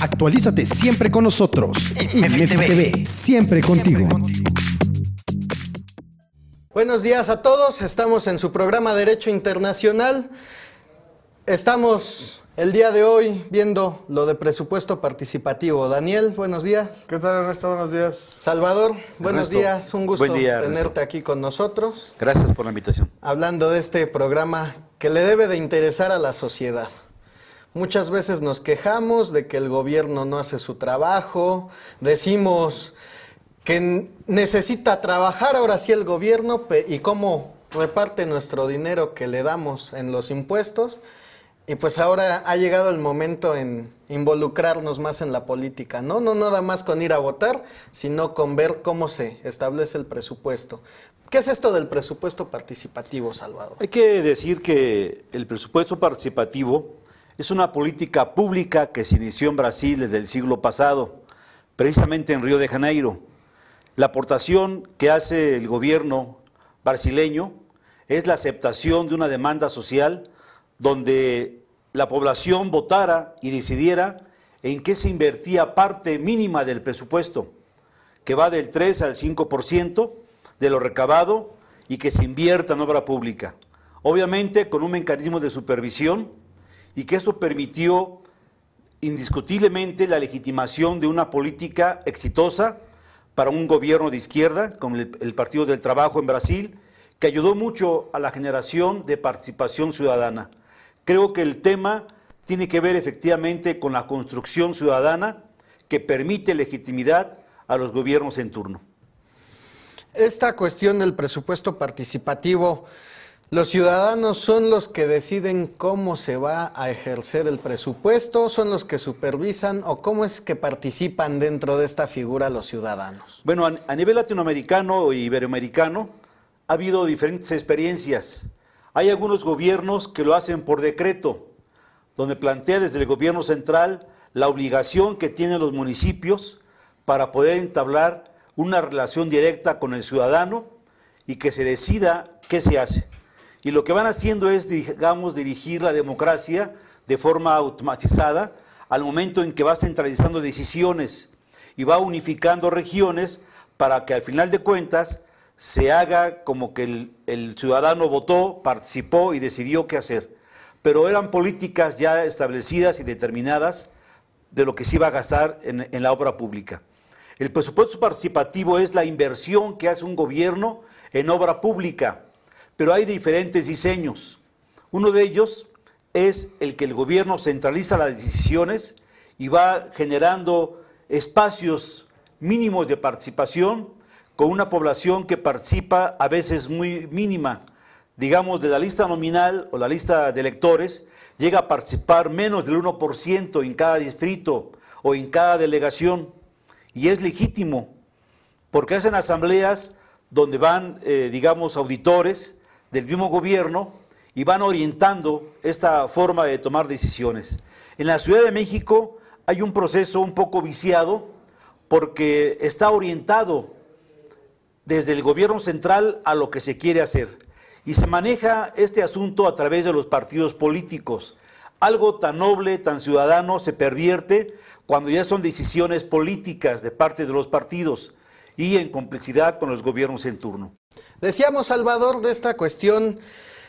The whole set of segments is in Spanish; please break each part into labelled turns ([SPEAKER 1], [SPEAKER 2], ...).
[SPEAKER 1] Actualízate siempre con nosotros. IMEF TV, siempre contigo.
[SPEAKER 2] Buenos días a todos, estamos en su programa Derecho Internacional. Estamos el día de hoy viendo lo de presupuesto participativo. Daniel, buenos días.
[SPEAKER 3] ¿Qué tal Ernesto? Buenos días.
[SPEAKER 2] Salvador, buenos
[SPEAKER 4] Ernesto,
[SPEAKER 2] días, un gusto
[SPEAKER 4] día,
[SPEAKER 2] tenerte
[SPEAKER 4] Ernesto.
[SPEAKER 2] aquí con nosotros,
[SPEAKER 4] Gracias por la invitación.
[SPEAKER 2] hablando de este programa que le debe de interesar a la sociedad. Muchas veces nos quejamos de que el gobierno no hace su trabajo, decimos que necesita trabajar ahora sí el gobierno y cómo reparte nuestro dinero que le damos en los impuestos. Y pues ahora ha llegado el momento en involucrarnos más en la política, ¿no? No nada más con ir a votar, sino con ver cómo se establece el presupuesto. ¿Qué es esto del presupuesto participativo, Salvador?
[SPEAKER 4] Hay que decir que el presupuesto participativo es una política pública que se inició en Brasil desde el siglo pasado, precisamente en Río de Janeiro. La aportación que hace el gobierno brasileño es la aceptación de una demanda social donde la población votara y decidiera en qué se invertía parte mínima del presupuesto, que va del 3 al 5% de lo recabado y que se invierta en obra pública. Obviamente con un mecanismo de supervisión y que esto permitió indiscutiblemente la legitimación de una política exitosa para un gobierno de izquierda, como el, el Partido del Trabajo en Brasil, que ayudó mucho a la generación de participación ciudadana. Creo que el tema tiene que ver efectivamente con la construcción ciudadana que permite legitimidad a los gobiernos en turno.
[SPEAKER 2] Esta cuestión del presupuesto participativo, los ciudadanos son los que deciden cómo se va a ejercer el presupuesto, son los que supervisan o cómo es que participan dentro de esta figura los ciudadanos.
[SPEAKER 4] Bueno, a, nivel latinoamericano e iberoamericano ha habido diferentes experiencias. Hay algunos gobiernos que lo hacen por decreto, donde plantea desde el gobierno central la obligación que tienen los municipios para poder entablar una relación directa con el ciudadano y que se decida qué se hace. Y lo que van haciendo es, digamos, dirigir la democracia de forma automatizada al momento en que va centralizando decisiones y va unificando regiones para que al final de cuentas se haga como que el, ciudadano votó, participó y decidió qué hacer. Pero eran políticas ya establecidas y determinadas de lo que se iba a gastar en, en la obra pública. El presupuesto participativo es la inversión que hace un gobierno en obra pública, pero hay diferentes diseños. Uno de ellos es el que el gobierno centraliza las decisiones y va generando espacios mínimos de participación con una población que participa a veces muy mínima. Digamos, de la lista nominal o la lista de electores, llega a participar menos del 1% en cada distrito o en cada delegación. Y es legítimo, porque hacen asambleas donde van, eh, digamos, auditores del mismo gobierno y van orientando esta forma de tomar decisiones. En la Ciudad de México hay un proceso un poco viciado porque está orientado desde el gobierno central a lo que se quiere hacer. Y se maneja este asunto a través de los partidos políticos. Algo tan noble, tan ciudadano, se pervierte cuando ya son decisiones políticas de parte de los partidos y en complicidad con los gobiernos en turno.
[SPEAKER 2] Decíamos, Salvador, de esta cuestión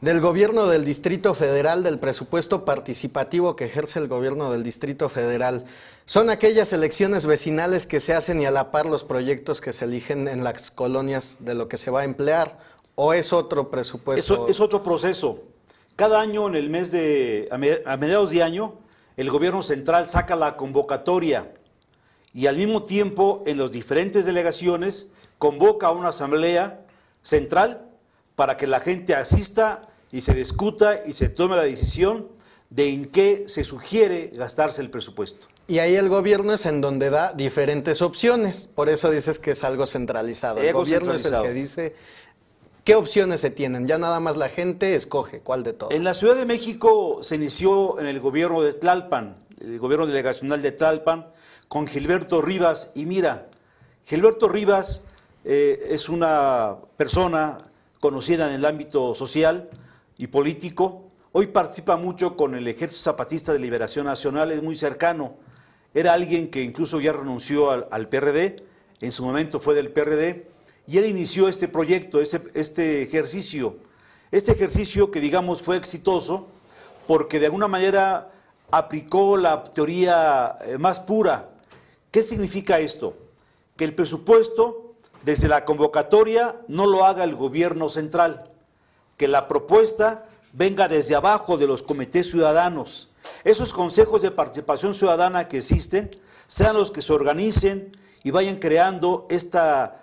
[SPEAKER 2] del gobierno del Distrito Federal, del presupuesto participativo que ejerce el gobierno del Distrito Federal. Son aquellas elecciones vecinales que se hacen y a la par los proyectos que se eligen en las colonias de lo que se va a emplear. ¿O es otro presupuesto?
[SPEAKER 4] Eso es otro proceso. Cada año, en el mes de, a mediados de año, el gobierno central saca la convocatoria y al mismo tiempo en las diferentes delegaciones convoca a una asamblea central para que la gente asista y se discuta y se tome la decisión de en qué se sugiere gastarse el presupuesto.
[SPEAKER 2] Y ahí el gobierno es en donde da diferentes opciones. Por eso dices que es algo centralizado. El
[SPEAKER 4] Algo
[SPEAKER 2] gobierno es el que dice qué opciones se tienen. Ya nada más la gente escoge cuál de todos.
[SPEAKER 4] En la Ciudad de México se inició en el gobierno de Tlalpan, el gobierno delegacional de Tlalpan, con Gilberto Rivas. Y mira, Gilberto Rivas eh, es una persona conocida en el ámbito social y político, Hoy participa mucho con el Ejército Zapatista de Liberación Nacional, es muy cercano. Era alguien que incluso ya renunció al, PRD, en su momento fue del PRD, y él inició este proyecto, este ejercicio. Este ejercicio que digamos fue exitoso porque de alguna manera aplicó la teoría eh, más pura. ¿Qué significa esto? Que el presupuesto desde la convocatoria no lo haga el gobierno central, que la propuesta venga desde abajo de los comités ciudadanos. Esos consejos de participación ciudadana que existen sean los que se organicen y vayan creando esta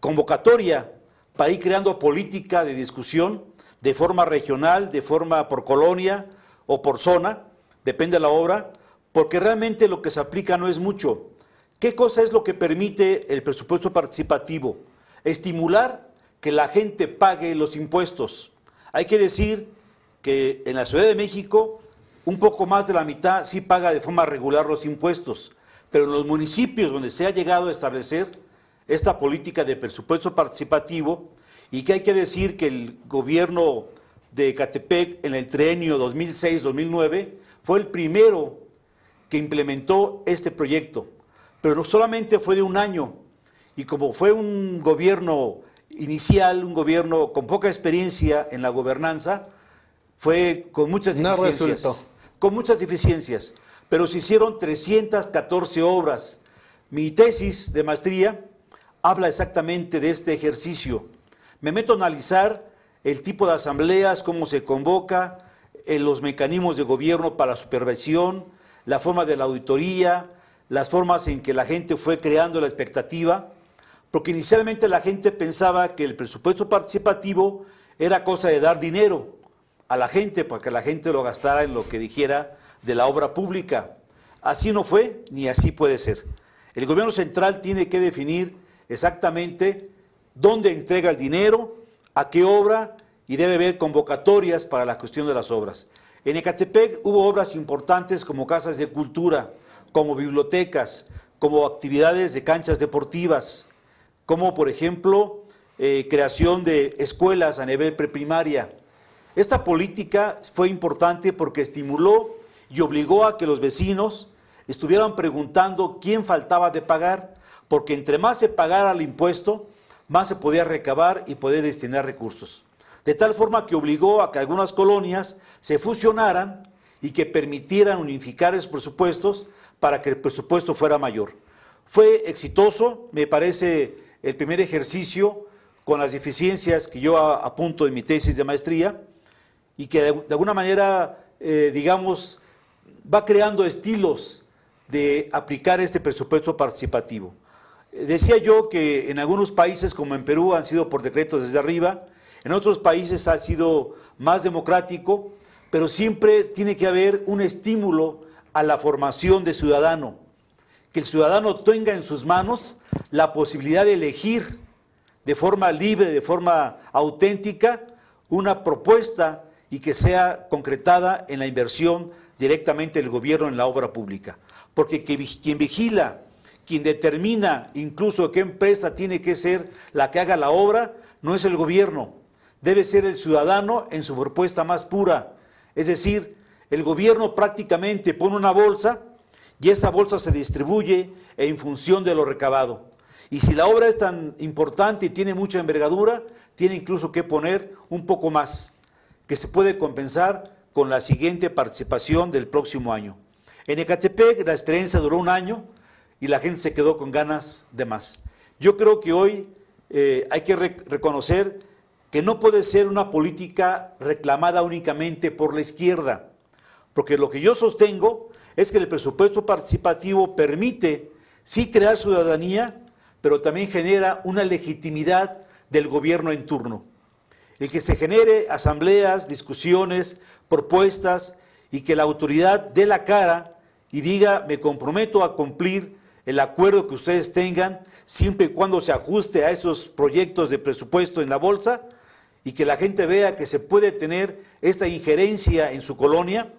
[SPEAKER 4] convocatoria para ir creando política de discusión de forma regional, de forma por colonia o por zona, depende de la obra, porque realmente lo que se aplica no es mucho. ¿Qué cosa es lo que permite el presupuesto participativo? Estimular que la gente pague los impuestos. Hay que decir que en la Ciudad de México un poco más de la mitad sí paga de forma regular los impuestos, pero en los municipios donde se ha llegado a establecer esta política de presupuesto participativo, y que hay que decir que el gobierno de Catepec en el trienio 2006-2009 fue el primero que implementó este proyecto, pero no solamente fue de un año, y como fue un gobierno inicial, un gobierno con poca experiencia en la gobernanza, fue con muchas deficiencias. con muchas deficiencias, pero se hicieron 314 obras. Mi tesis de maestría habla exactamente de este ejercicio. Me meto a analizar el tipo de asambleas, cómo se convoca, en los mecanismos de gobierno para la supervisión, la forma de la auditoría, las formas en que la gente fue creando la expectativa, porque inicialmente la gente pensaba que el presupuesto participativo era cosa de dar dinero a la gente para que la gente lo gastara en lo que dijera de la obra pública. Así no fue ni así puede ser. El gobierno central tiene que definir exactamente dónde entrega el dinero, a qué obra y debe haber convocatorias para la cuestión de las obras. En Ecatepec hubo obras importantes como casas de cultura, como bibliotecas, como actividades de canchas deportivas, como por ejemplo eh, creación de escuelas a nivel preprimaria. Esta política fue importante porque estimuló y obligó a que los vecinos estuvieran preguntando quién faltaba de pagar, porque entre más se pagara el impuesto, más se podía recabar y poder destinar recursos de tal forma que obligó a que algunas colonias se fusionaran y que permitieran unificar esos presupuestos para que el presupuesto fuera mayor. Fue exitoso, me parece, el primer ejercicio con las deficiencias que yo apunto en mi tesis de maestría y que de, alguna manera, eh, digamos, va creando estilos de aplicar este presupuesto participativo. Decía yo que en algunos países, como en Perú, han sido por decreto desde arriba, en otros países ha sido más democrático, pero siempre tiene que haber un estímulo a la formación de ciudadano, que el ciudadano tenga en sus manos la posibilidad de elegir de forma libre, de forma auténtica, una propuesta y que sea concretada en la inversión directamente del gobierno en la obra pública. Porque quien vigila, quien determina incluso qué empresa tiene que ser la que haga la obra, no es el gobierno, debe ser el ciudadano en su propuesta más pura. Es decir, el gobierno prácticamente pone una bolsa y esa bolsa se distribuye en función de lo recabado. Y si la obra es tan importante y tiene mucha envergadura, tiene incluso que poner un poco más, que se puede compensar con la siguiente participación del próximo año. En Ecatepec la experiencia duró un año y la gente se quedó con ganas de más. Yo creo que hoy eh, hay que reconocer que no puede ser una política reclamada únicamente por la izquierda, porque lo que yo sostengo es que el presupuesto participativo permite sí crear ciudadanía, pero también genera una legitimidad del gobierno en turno. El que se genere asambleas, discusiones, propuestas y que la autoridad dé la cara y diga me comprometo a cumplir el acuerdo que ustedes tengan siempre y cuando se ajuste a esos proyectos de presupuesto en la bolsa, y que la gente vea que se puede tener esta injerencia en su colonia,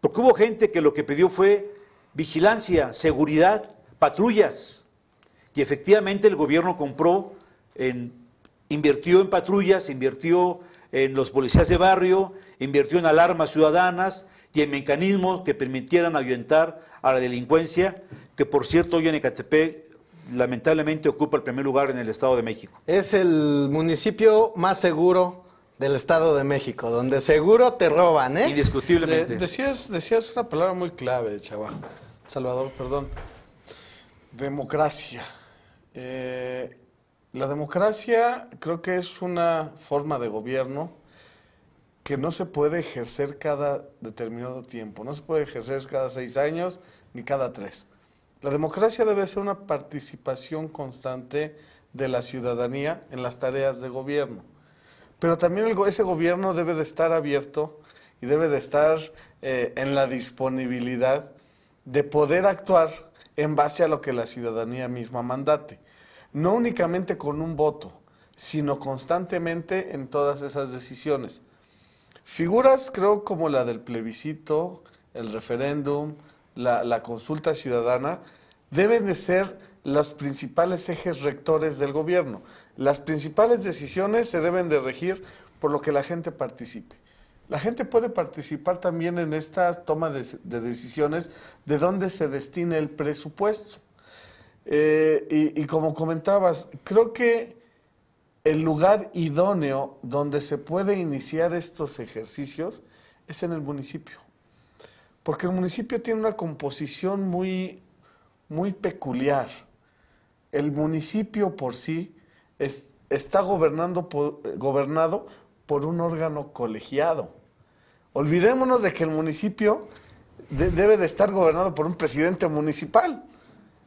[SPEAKER 4] porque hubo gente que lo que pidió fue vigilancia, seguridad, patrullas, y efectivamente el gobierno compró, invirtió en patrullas, invirtió en los policías de barrio, invirtió en alarmas ciudadanas y en mecanismos que permitieran ahuyentar a la delincuencia, que por cierto hoy en Ecatepec lamentablemente ocupa el primer lugar en el Estado de México.
[SPEAKER 2] Es el municipio más seguro del Estado de México, donde seguro te roban, ¿eh?
[SPEAKER 4] Indiscutiblemente.
[SPEAKER 3] De- decías, decías una palabra muy clave, chaval. Salvador, perdón. Democracia. Eh, la democracia creo que es una forma de gobierno que no se puede ejercer cada determinado tiempo. No se puede ejercer cada seis años ni cada tres. La democracia debe ser una participación constante de la ciudadanía en las tareas de gobierno. Pero también ese gobierno debe de estar abierto y debe de estar eh, en la disponibilidad de poder actuar en base a lo que la ciudadanía misma mandate. No únicamente con un voto, sino constantemente en todas esas decisiones. Figuras, creo, como la del plebiscito, el referéndum, la, consulta ciudadana, deben de ser los principales ejes rectores del gobierno. Las principales decisiones se deben de regir por lo que la gente participe. La gente puede participar también en esta toma de, de decisiones de dónde se destine el presupuesto. Eh, y, y como comentabas, creo que el lugar idóneo donde se puede iniciar estos ejercicios es en el municipio. Porque el municipio tiene una composición muy, muy peculiar. El municipio por sí es- está gobernando gobernado por un órgano colegiado. Olvidémonos de que el municipio de- debe de estar gobernado por un presidente municipal.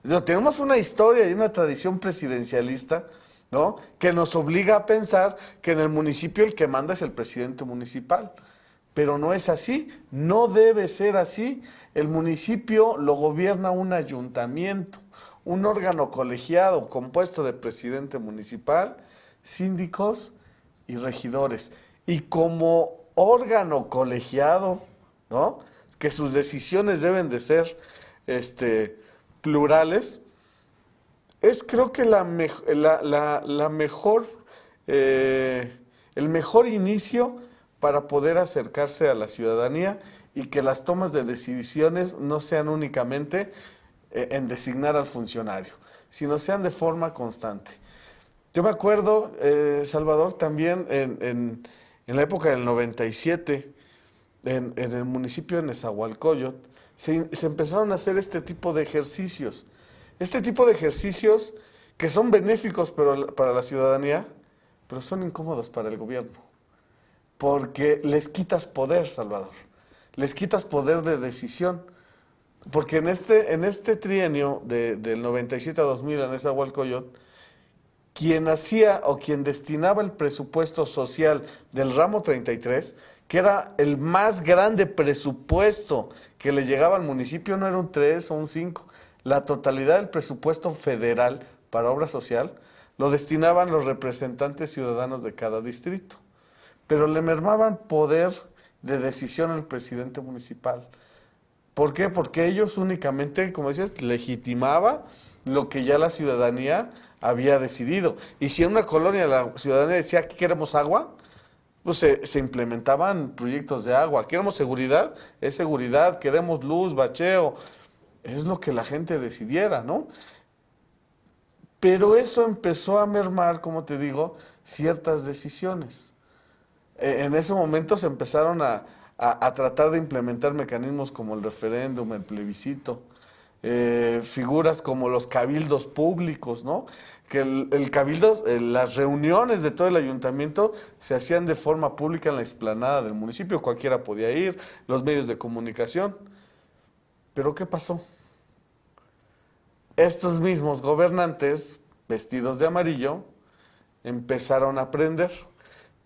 [SPEAKER 3] Digo, Tenemos una historia y una tradición presidencialista, ¿no? Que nos obliga a pensar que en el municipio el que manda es el presidente municipal. Pero no es así, no debe ser así. El municipio lo gobierna un ayuntamiento, un órgano colegiado compuesto de presidente municipal, síndicos y regidores. Y como órgano colegiado, ¿no? Que sus decisiones deben de ser este, plurales, es creo que la, mej- la- la- la mejor, eh, el mejor inicio para poder acercarse a la ciudadanía y que las tomas de decisiones no sean únicamente eh, en designar al funcionario, sino sean de forma constante. Yo me acuerdo, eh, Salvador, también en, en- la época del 97, en, en el municipio de Nezahualcóyotl, se, empezaron a hacer este tipo de ejercicios. Este tipo de ejercicios que son benéficos para la ciudadanía, pero son incómodos para el gobierno. Porque les quitas poder, Salvador. Les quitas poder de decisión. Porque en este, en este trienio de- del 97 a 2000 en Nezahualcóyotl, quien hacía o quien destinaba el presupuesto social del ramo 33, que era el más grande presupuesto que le llegaba al municipio, no era un 3 o un 5, la totalidad del presupuesto federal para obra social lo destinaban los representantes ciudadanos de cada distrito, pero le mermaban poder de decisión al presidente municipal. ¿Por qué? Porque ellos únicamente, como decías, legitimaba lo que ya la ciudadanía había decidido. Y si en una colonia la ciudadanía decía, aquí queremos agua, pues se, se implementaban proyectos de agua. Queremos seguridad, es seguridad. Queremos luz, bacheo. Es lo que la gente decidiera, ¿no? Pero eso empezó a mermar, como te digo, ciertas decisiones. Eh, en ese momento se empezaron a, a- tratar de implementar mecanismos como el referéndum, el plebiscito, eh, figuras como los cabildos públicos, ¿no? Que el, el cabildo, eh, las reuniones de todo el ayuntamiento se hacían de forma pública en la explanada del municipio, cualquiera podía ir, los medios de comunicación. Pero ¿qué pasó? Estos mismos gobernantes, vestidos de amarillo, empezaron a aprender.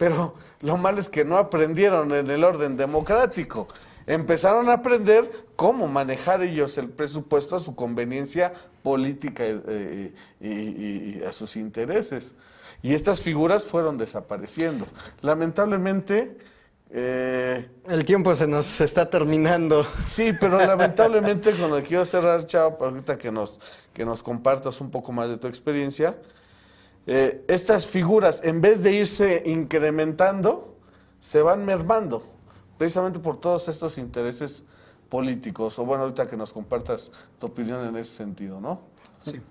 [SPEAKER 3] Pero lo malo es que no aprendieron en el orden democrático. Empezaron a aprender cómo manejar ellos el presupuesto a su conveniencia política y, eh, y- a sus intereses. Y estas figuras fueron desapareciendo. Lamentablemente, eh,
[SPEAKER 2] El tiempo se nos está terminando.
[SPEAKER 3] Sí, pero lamentablemente con lo que quiero cerrar, Chao, para ahorita que nos, que nos compartas un poco más de tu experiencia, eh, estas figuras, en vez de irse incrementando, se van mermando. precisamente por todos estos intereses políticos. O bueno, ahorita que nos compartas tu opinión en ese sentido, ¿no?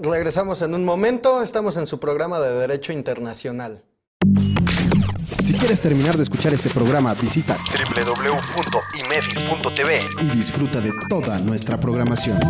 [SPEAKER 2] Regresamos en un momento, estamos en su programa de Derecho Internacional.
[SPEAKER 5] Si quieres terminar de escuchar este programa, visita
[SPEAKER 1] www.imedi.tv
[SPEAKER 5] y disfruta de toda nuestra programación.